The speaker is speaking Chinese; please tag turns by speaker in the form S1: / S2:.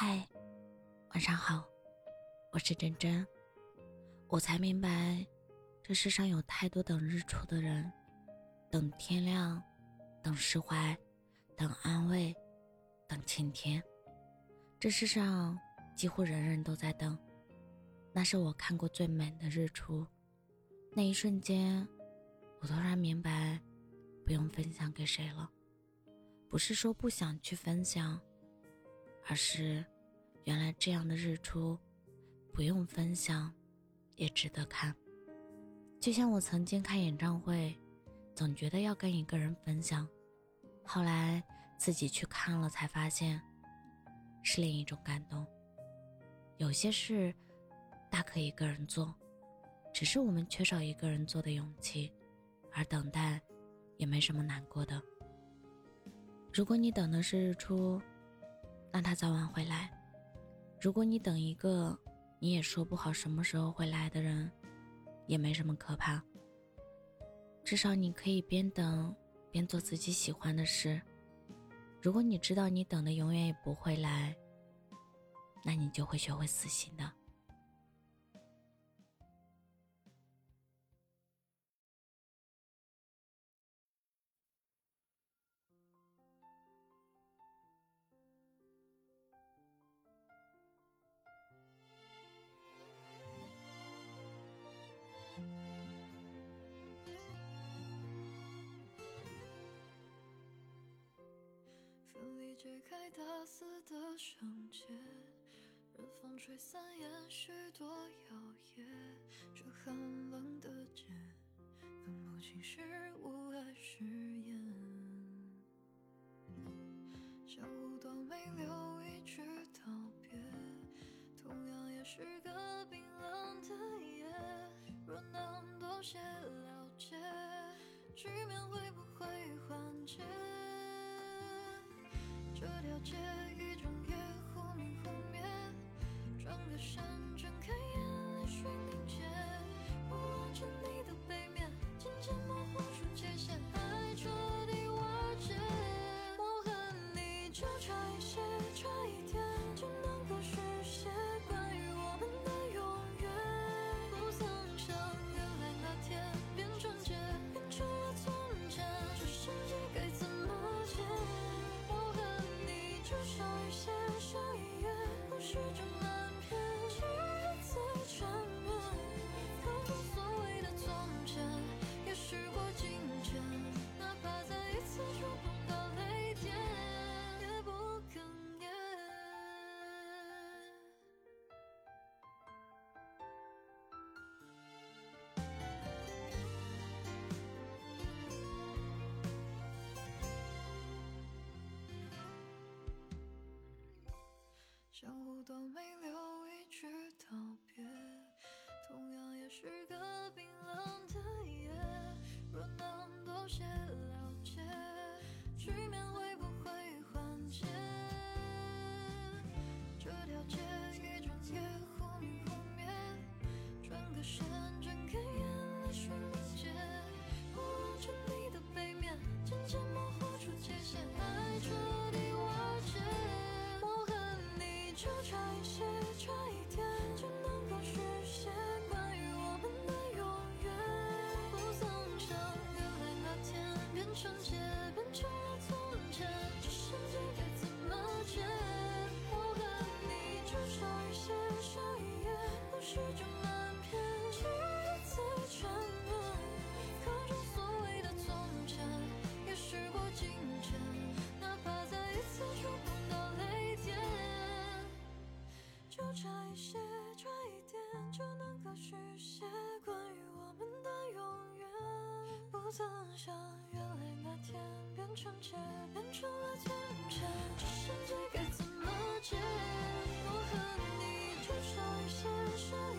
S1: 嗨，晚上好，我是真真。我才明白，这世上有太多等日出的人，等天亮，等释怀，等安慰，等晴天。这世上几乎人人都在等。那是我看过最美的日出。那一瞬间，我突然明白，不用分享给谁了。不是说不想去分享。而是，原来这样的日出，不用分享，也值得看。就像我曾经看演唱会，总觉得要跟一个人分享，后来自己去看了，才发现是另一种感动。有些事大可一个人做，只是我们缺少一个人做的勇气，而等待也没什么难过的。如果你等的是日出。让他早晚回来。如果你等一个你也说不好什么时候会来的人，也没什么可怕。至少你可以边等边做自己喜欢的事。如果你知道你等的永远也不会来，那你就会学会死心的。
S2: 解开大肆的绳结，任风吹散延许多摇曳。这寒冷的街，分不清是雾还是烟。相互都没留一句道别，同样也是个冰冷的夜。若能多些了解，局面会街一整夜忽明忽灭，转个身能多就差一些，差一点就能够续写关于我们的永远。不曾想，原来那天变成劫，变成了天真。这世界该怎么解？我和你就像一些，差。